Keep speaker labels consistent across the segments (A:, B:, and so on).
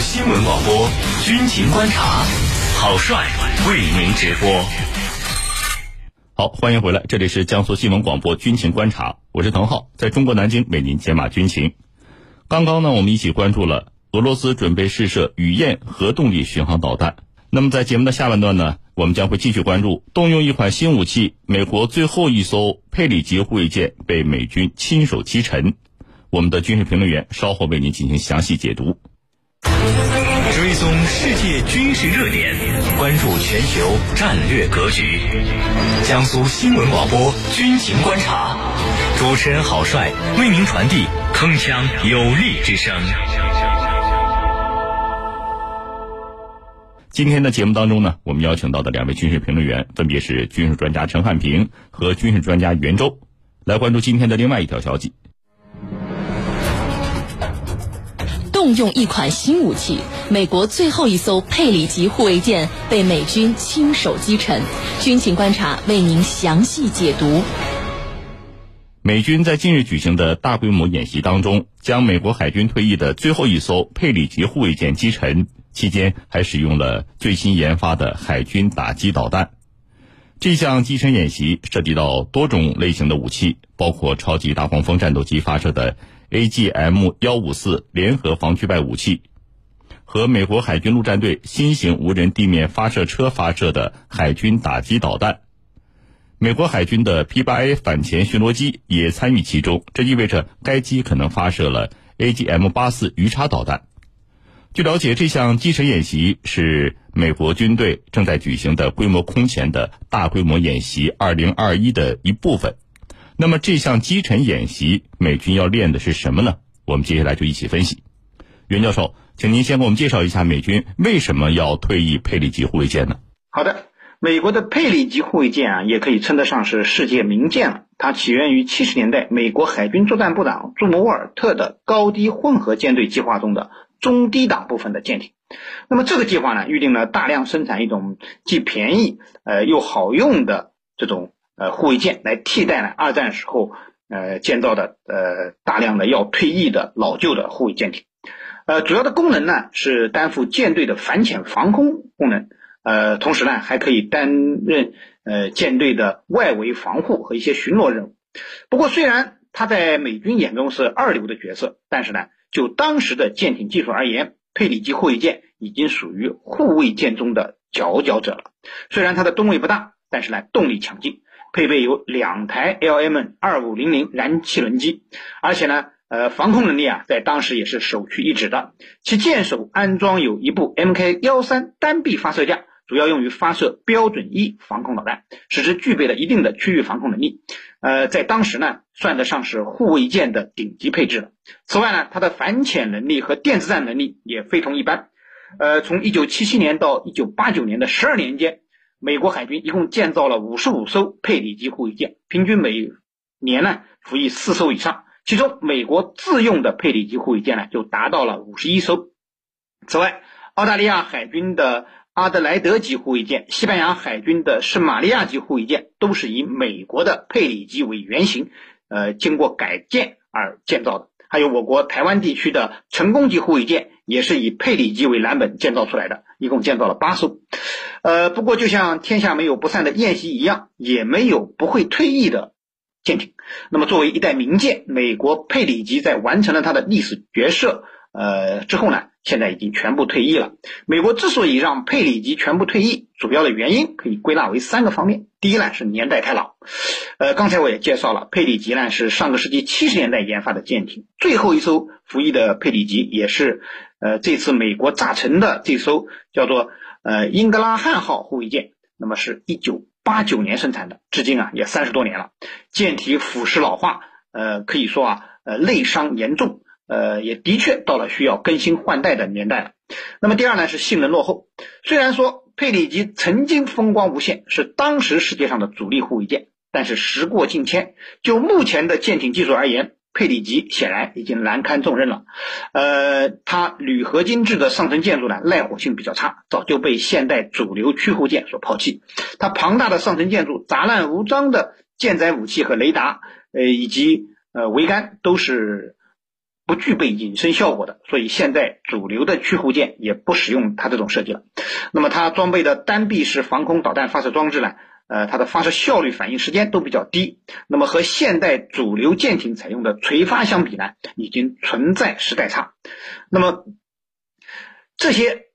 A: 新闻广播军情观察，郝帅为您直播。
B: 好，欢迎回来，这里是江苏新闻广播军情观察，我是滕浩，在中国南京为您解码军情。刚刚呢，我们一起关注了俄罗斯准备试射雨燕核动力巡航导弹。那么在节目的下半段呢，我们将会继续关注动用一款新武器，美国最后一艘佩里级护卫舰被美军亲手击沉。我们的军事评论员稍后为您进行详细解读。
A: 追踪世界军事热点，关注全球战略格局。江苏新闻广播军情观察，主持人郝帅为您传递铿锵有力之声。
B: 今天的节目当中呢，我们邀请到的两位军事评论员分别是军事专家陈汉平和军事专家袁周，来关注今天的另外一条消息。
C: 用一款新武器，美国最后一艘佩里级护卫舰被美军亲手击沉。军情观察为您详细解读。
B: 美军在近日举行的大规模演习当中，将美国海军退役的最后一艘佩里级护卫舰击沉，期间还使用了最新研发的海军打击导弹。这项击沉演习涉及到多种类型的武器，包括超级大黄蜂战斗机发射的。AGM 幺五四联合防拒外武器和美国海军陆战队新型无人地面发射车发射的海军打击导弹，美国海军的 P 八 A 反潜巡逻机也参与其中，这意味着该机可能发射了 AGM 八四鱼叉导弹。据了解，这项击沉演习是美国军队正在举行的规模空前的大规模演习二零二一的一部分。那么这项击沉演习，美军要练的是什么呢？我们接下来就一起分析。袁教授，请您先给我们介绍一下美军为什么要退役佩里级护卫舰呢？
D: 好的，美国的佩里级护卫舰啊，也可以称得上是世界名舰了。它起源于七十年代美国海军作战部长朱姆沃尔特的高低混合舰队计划中的中低档部分的舰艇。那么这个计划呢，预定了大量生产一种既便宜呃又好用的这种。呃，护卫舰来替代了二战时候呃建造的呃大量的要退役的老旧的护卫舰艇，呃，主要的功能呢是担负舰队的反潜防空功能，呃，同时呢还可以担任呃舰队的外围防护和一些巡逻任务。不过，虽然它在美军眼中是二流的角色，但是呢，就当时的舰艇技术而言，佩里级护卫舰已经属于护卫舰中的佼佼者了。虽然它的吨位不大，但是呢动力强劲。配备有两台 LM 二五零零燃气轮机，而且呢，呃，防空能力啊，在当时也是首屈一指的。其舰首安装有一部 Mk 幺三单臂发射架，主要用于发射标准一防空导弹，使之具备了一定的区域防空能力。呃，在当时呢，算得上是护卫舰的顶级配置了。此外呢，它的反潜能力和电子战能力也非同一般。呃，从一九七七年到一九八九年的十二年间。美国海军一共建造了五十五艘佩里级护卫舰，平均每年呢服役四艘以上。其中，美国自用的佩里级护卫舰呢就达到了五十一艘。此外，澳大利亚海军的阿德莱德级护卫舰、西班牙海军的圣玛利亚级护卫舰都是以美国的佩里级为原型，呃，经过改建而建造的。还有我国台湾地区的成功级护卫舰，也是以佩里级为蓝本建造出来的，一共建造了八艘。呃，不过就像天下没有不散的宴席一样，也没有不会退役的舰艇。那么作为一代名舰，美国佩里级在完成了它的历史角色呃之后呢？现在已经全部退役了。美国之所以让佩里级全部退役，主要的原因可以归纳为三个方面。第一呢是年代太老，呃，刚才我也介绍了，佩里级呢是上个世纪七十年代研发的舰艇，最后一艘服役的佩里级也是呃这次美国炸沉的这艘叫做呃英格拉汉号护卫舰，那么是一九八九年生产的，至今啊也三十多年了，舰体腐蚀老化，呃，可以说啊呃内伤严重。呃，也的确到了需要更新换代的年代了。那么第二呢，是性能落后。虽然说佩里级曾经风光无限，是当时世界上的主力护卫舰，但是时过境迁，就目前的舰艇技术而言，佩里级显然已经难堪重任了。呃，它铝合金制的上层建筑呢，耐火性比较差，早就被现代主流驱护舰所抛弃。它庞大的上层建筑、杂乱无章的舰载武器和雷达，呃，以及呃桅杆都是。不具备隐身效果的，所以现在主流的驱护舰也不使用它这种设计了。那么它装备的单臂式防空导弹发射装置呢？呃，它的发射效率、反应时间都比较低。那么和现代主流舰艇采用的垂发相比呢，已经存在时代差。那么这些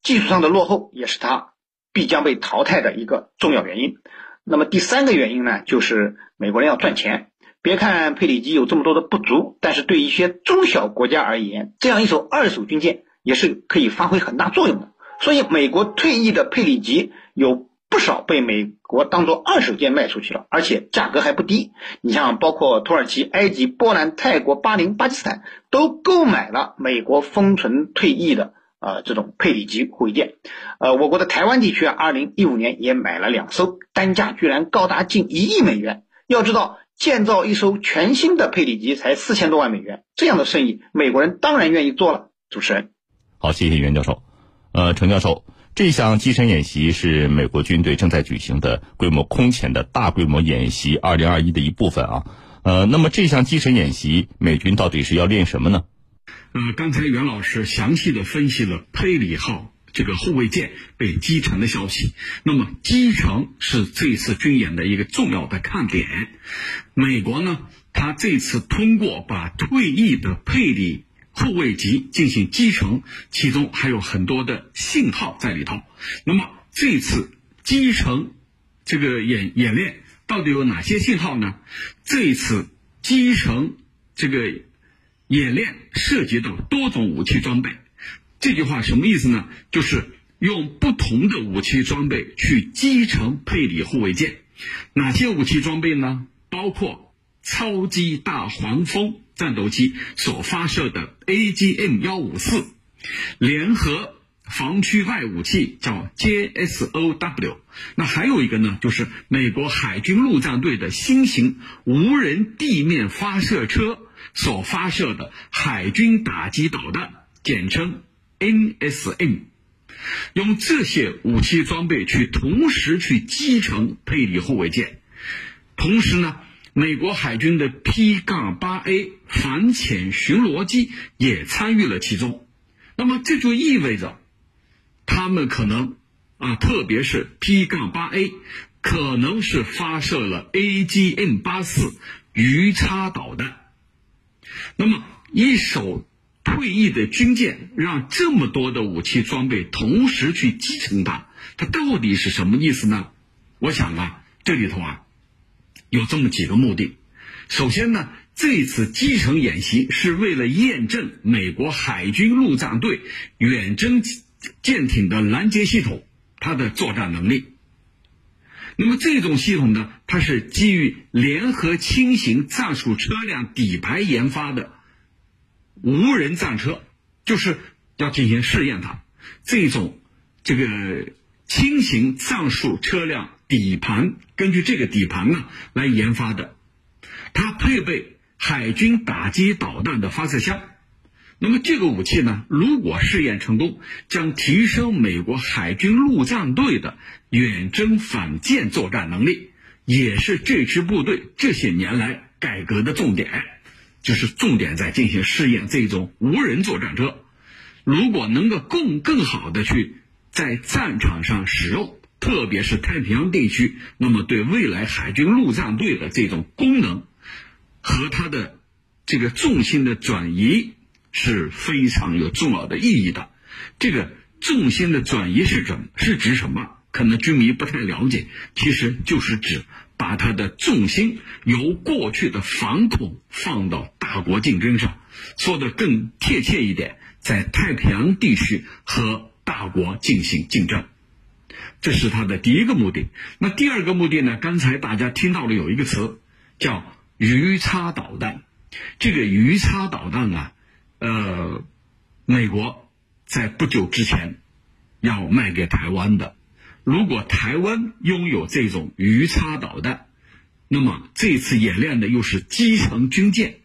D: 技术上的落后，也是它必将被淘汰的一个重要原因。那么第三个原因呢，就是美国人要赚钱。别看佩里级有这么多的不足，但是对一些中小国家而言，这样一艘二手军舰也是可以发挥很大作用的。所以，美国退役的佩里级有不少被美国当做二手舰卖出去了，而且价格还不低。你像包括土耳其、埃及、波兰、泰国、巴林、巴基斯坦都购买了美国封存退役的呃这种佩里级护卫舰。呃，我国的台湾地区啊，二零一五年也买了两艘，单价居然高达近一亿美元。要知道。建造一艘全新的佩里级才四千多万美元，这样的生意，美国人当然愿意做了。主持人，
B: 好，谢谢袁教授。呃，程教授，这项击沉演习是美国军队正在举行的规模空前的大规模演习二零二一的一部分啊。呃，那么这项击沉演习，美军到底是要练什么呢？
E: 呃，刚才袁老师详细的分析了佩里号。这个护卫舰被击沉的消息，那么击沉是这次军演的一个重要的看点。美国呢，他这次通过把退役的佩里护卫级进行击沉，其中还有很多的信号在里头。那么这次击沉这个演演练到底有哪些信号呢？这次击沉这个演练涉及到多种武器装备。这句话什么意思呢？就是用不同的武器装备去击沉佩里护卫舰。哪些武器装备呢？包括超级大黄蜂战斗机所发射的 AGM 幺五四，联合防区外武器叫 JSOW。那还有一个呢，就是美国海军陆战队的新型无人地面发射车所发射的海军打击导弹，简称。NSM 用这些武器装备去同时去击沉佩里护卫舰，同时呢，美国海军的 P 杠八 A 反潜巡逻机也参与了其中。那么这就意味着，他们可能啊，特别是 P 杠八 A 可能是发射了 AGM 八四鱼叉导弹。那么一手。退役的军舰让这么多的武器装备同时去击沉它，它到底是什么意思呢？我想啊，这里头啊，有这么几个目的。首先呢，这次击沉演习是为了验证美国海军陆战队远征舰艇的拦截系统它的作战能力。那么这种系统呢，它是基于联合轻型战术车辆底盘研发的。无人战车就是要进行试验，它这种这个轻型战术车辆底盘，根据这个底盘呢来研发的，它配备海军打击导弹的发射箱。那么这个武器呢，如果试验成功，将提升美国海军陆战队的远征反舰作战能力，也是这支部队这些年来改革的重点。就是重点在进行试验这种无人作战车，如果能够更更好的去在战场上使用，特别是太平洋地区，那么对未来海军陆战队的这种功能和它的这个重心的转移是非常有重要的意义的。这个重心的转移是怎是指什么？可能军迷不太了解，其实就是指。把它的重心由过去的反恐放到大国竞争上，说的更贴切一点，在太平洋地区和大国进行竞争，这是它的第一个目的。那第二个目的呢？刚才大家听到了有一个词叫鱼叉导弹，这个鱼叉导弹啊，呃，美国在不久之前要卖给台湾的。如果台湾拥有这种鱼叉导弹，那么这次演练的又是基层军舰，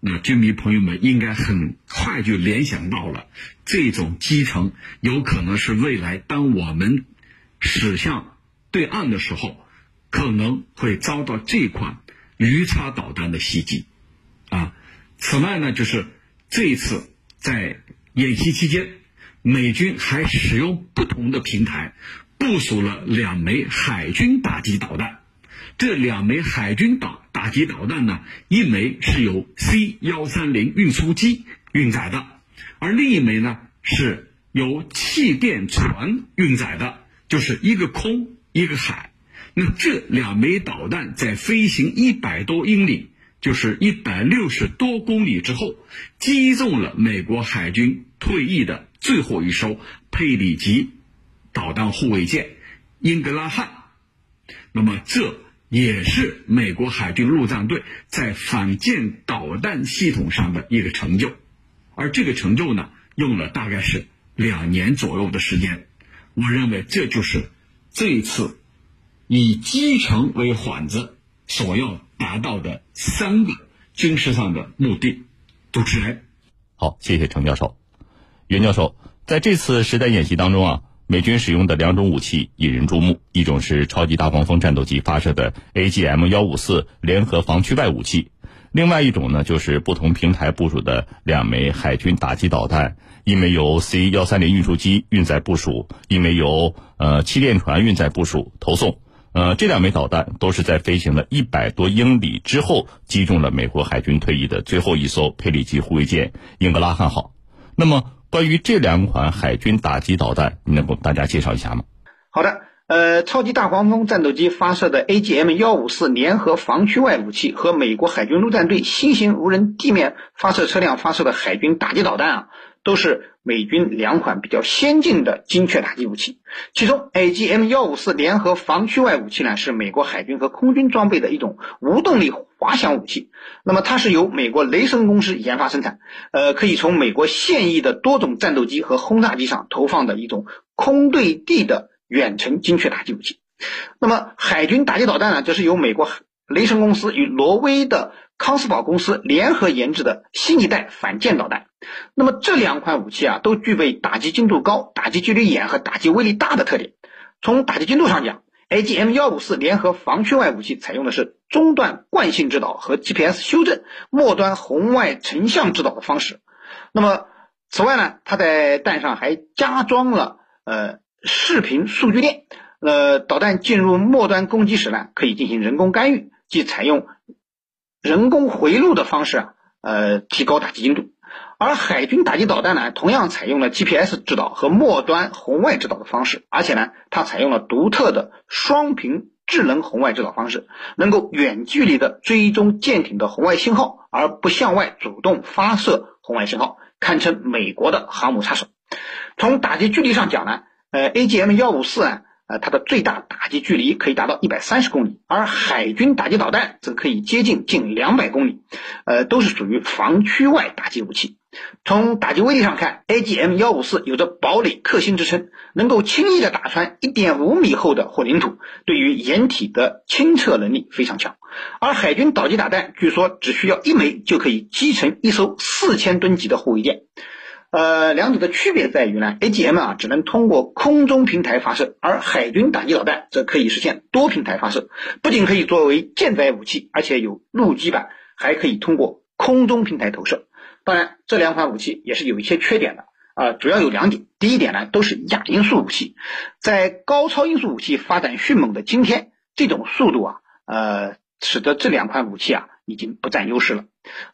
E: 那军迷朋友们应该很快就联想到了，这种基层有可能是未来当我们驶向对岸的时候，可能会遭到这款鱼叉导弹的袭击，啊，此外呢，就是这一次在演习期间，美军还使用不同的平台部署了两枚海军打击导弹。这两枚海军导打击导弹呢，一枚是由 C 幺三零运输机运载的，而另一枚呢是由气垫船运载的，就是一个空一个海。那这两枚导弹在飞行一百多英里，就是一百六十多公里之后，击中了美国海军退役的最后一艘佩里级导弹护卫舰英格拉汉。那么这。也是美国海军陆战队在反舰导弹系统上的一个成就，而这个成就呢，用了大概是两年左右的时间。我认为这就是这一次以击沉为幌子所要达到的三个军事上的目的。主持人，
B: 好，谢谢程教授。袁教授，在这次实弹演习当中啊。美军使用的两种武器引人注目，一种是超级大黄蜂战斗机发射的 AGM 幺五四联合防区外武器，另外一种呢就是不同平台部署的两枚海军打击导弹，一枚由 C 幺三零运输机运载部署，一枚由呃气垫船运载部署投送。呃，这两枚导弹都是在飞行了一百多英里之后击中了美国海军退役的最后一艘佩里级护卫舰英格拉汉号。那么。关于这两款海军打击导弹，你能给大家介绍一下吗？
D: 好的，呃，超级大黄蜂战斗机发射的 AGM 幺五四联合防区外武器和美国海军陆战队新型无人地面发射车辆发射的海军打击导弹啊。都是美军两款比较先进的精确打击武器，其中 AGM 幺五四联合防区外武器呢，是美国海军和空军装备的一种无动力滑翔武器。那么它是由美国雷神公司研发生产，呃，可以从美国现役的多种战斗机和轰炸机上投放的一种空对地的远程精确打击武器。那么海军打击导弹呢，则是由美国雷神公司与挪威的康斯堡公司联合研制的新一代反舰导弹。那么这两款武器啊，都具备打击精度高、打击距离远和打击威力大的特点。从打击精度上讲，AGM 幺五四联合防区外武器采用的是中段惯性制导和 GPS 修正、末端红外成像制导的方式。那么此外呢，它在弹上还加装了呃视频数据链。呃，导弹进入末端攻击时呢，可以进行人工干预，即采用人工回路的方式啊，呃，提高打击精度。而海军打击导弹呢，同样采用了 GPS 制导和末端红外制导的方式，而且呢，它采用了独特的双频智能红外制导方式，能够远距离的追踪舰艇的红外信号，而不向外主动发射红外信号，堪称美国的航母杀手。从打击距离上讲呢，呃，AGM 幺五四啊。呃，它的最大打击距离可以达到一百三十公里，而海军打击导弹则可以接近近两百公里，呃，都是属于防区外打击武器。从打击威力上看，AGM 幺五四有着堡垒克星之称，能够轻易的打穿一点五米厚的混凝土，对于掩体的清澈能力非常强。而海军导击导弹据说只需要一枚就可以击沉一艘四千吨级的护卫舰。呃，两者的区别在于呢，AGM 啊只能通过空中平台发射，而海军打击导弹则可以实现多平台发射，不仅可以作为舰载武器，而且有陆基版，还可以通过空中平台投射。当然，这两款武器也是有一些缺点的啊，主要有两点。第一点呢，都是亚音速武器，在高超音速武器发展迅猛的今天，这种速度啊，呃，使得这两款武器啊已经不占优势了。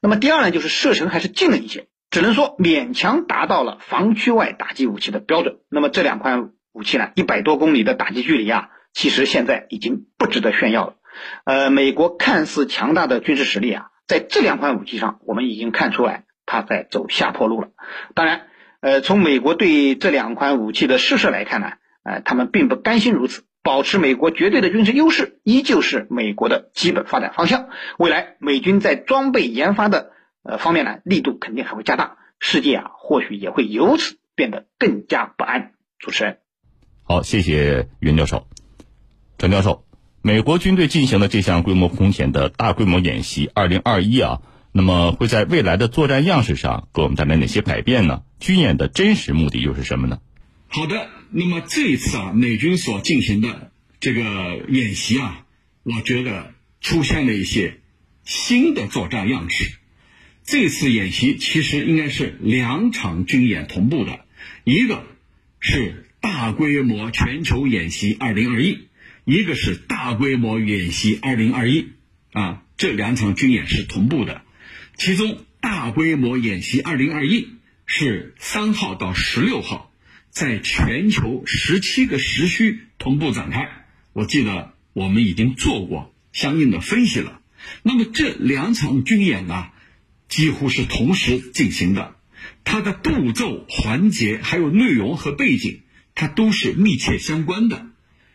D: 那么第二呢，就是射程还是近了一些。只能说勉强达到了防区外打击武器的标准。那么这两款武器呢，一百多公里的打击距离啊，其实现在已经不值得炫耀了。呃，美国看似强大的军事实力啊，在这两款武器上，我们已经看出来它在走下坡路了。当然，呃，从美国对这两款武器的试射来看呢，呃，他们并不甘心如此，保持美国绝对的军事优势，依旧是美国的基本发展方向。未来美军在装备研发的。呃，方面呢，力度肯定还会加大，世界啊，或许也会由此变得更加不安。主持人，
B: 好，谢谢袁教授、陈教授。美国军队进行的这项规模空前的大规模演习，二零二一啊，那么会在未来的作战样式上给我们带来哪些改变呢？军演的真实目的又是什么呢？
E: 好的，那么这一次啊，美军所进行的这个演习啊，我觉得出现了一些新的作战样式。这次演习其实应该是两场军演同步的，一个是大规模全球演习二零二一，一个是大规模演习二零二一，啊，这两场军演是同步的。其中大规模演习二零二一是三号到十六号，在全球十七个时区同步展开。我记得我们已经做过相应的分析了。那么这两场军演呢？几乎是同时进行的，它的步骤、环节还有内容和背景，它都是密切相关的，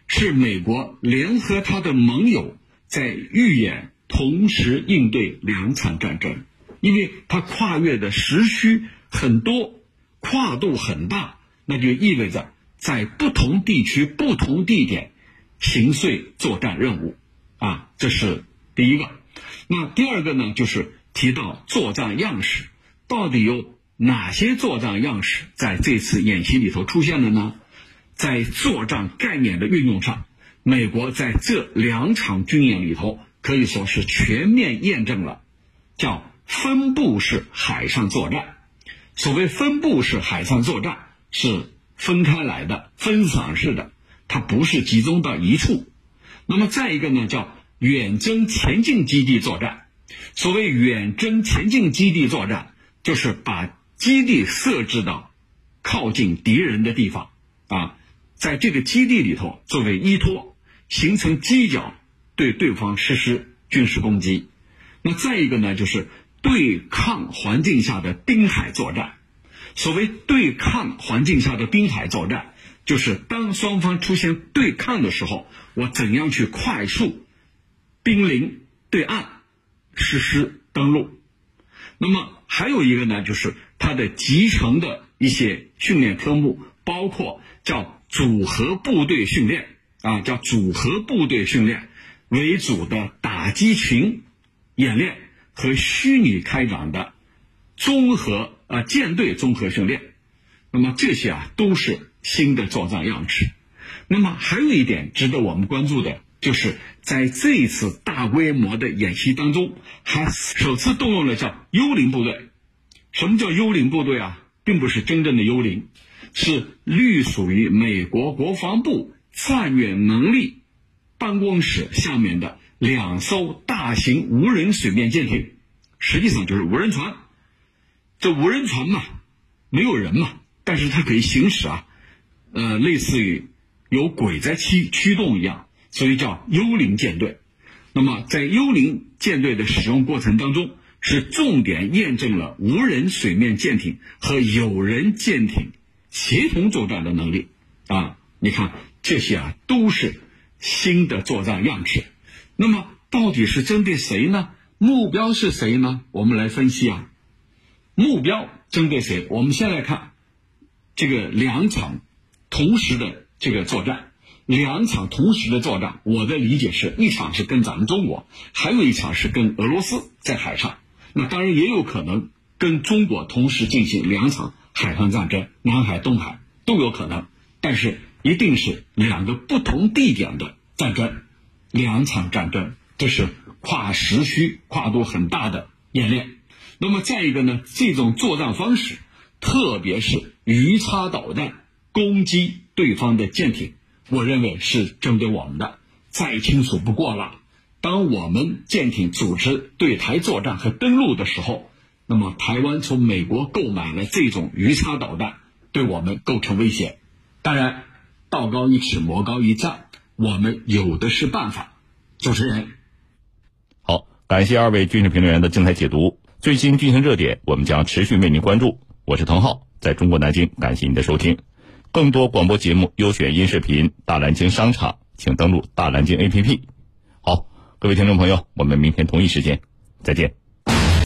E: 是美国联合他的盟友在预演同时应对两场战争，因为它跨越的时区很多，跨度很大，那就意味着在不同地区、不同地点行遂作战任务，啊，这是第一个。那第二个呢，就是。提到作战样式，到底有哪些作战样式在这次演习里头出现了呢？在作战概念的运用上，美国在这两场军演里头可以说是全面验证了，叫分布式海上作战。所谓分布式海上作战，是分开来的、分散式的，它不是集中到一处。那么再一个呢，叫远征前进基地作战。所谓远征前进基地作战，就是把基地设置到靠近敌人的地方啊，在这个基地里头作为依托，形成犄角，对对方实施军事攻击。那再一个呢，就是对抗环境下的滨海作战。所谓对抗环境下的滨海作战，就是当双方出现对抗的时候，我怎样去快速濒临对岸。实施登陆，那么还有一个呢，就是它的集成的一些训练科目，包括叫组合部队训练啊，叫组合部队训练为主的打击群演练和虚拟开展的综合啊舰队综合训练，那么这些啊都是新的作战样式。那么还有一点值得我们关注的。就是在这一次大规模的演习当中，还首次动用了叫幽灵部队。什么叫幽灵部队啊？并不是真正的幽灵，是隶属于美国国防部战略能力办公室下面的两艘大型无人水面舰艇，实际上就是无人船。这无人船嘛，没有人嘛，但是它可以行驶啊，呃，类似于有鬼在驱驱动一样。所以叫幽灵舰队。那么在幽灵舰队的使用过程当中，是重点验证了无人水面舰艇和有人舰艇协同作战的能力。啊，你看这些啊都是新的作战样式。那么到底是针对谁呢？目标是谁呢？我们来分析啊。目标针对谁？我们先来看这个两场同时的这个作战。两场同时的作战，我的理解是一场是跟咱们中国，还有一场是跟俄罗斯在海上。那当然也有可能跟中国同时进行两场海上战争，南海、东海都有可能。但是一定是两个不同地点的战争，两场战争，这是跨时区、跨度很大的演练。那么再一个呢，这种作战方式，特别是鱼叉导弹攻击对方的舰艇。我认为是针对我们的，再清楚不过了。当我们舰艇组织对台作战和登陆的时候，那么台湾从美国购买了这种鱼叉导弹，对我们构成威胁。当然，道高一尺，魔高一丈，我们有的是办法。主持人，
B: 好，感谢二位军事评论员的精彩解读。最新军情热点，我们将持续为您关注。我是滕浩，在中国南京，感谢您的收听。更多广播节目优选音视频，大蓝鲸商场，请登录大蓝鲸 APP。好，各位听众朋友，我们明天同一时间再见。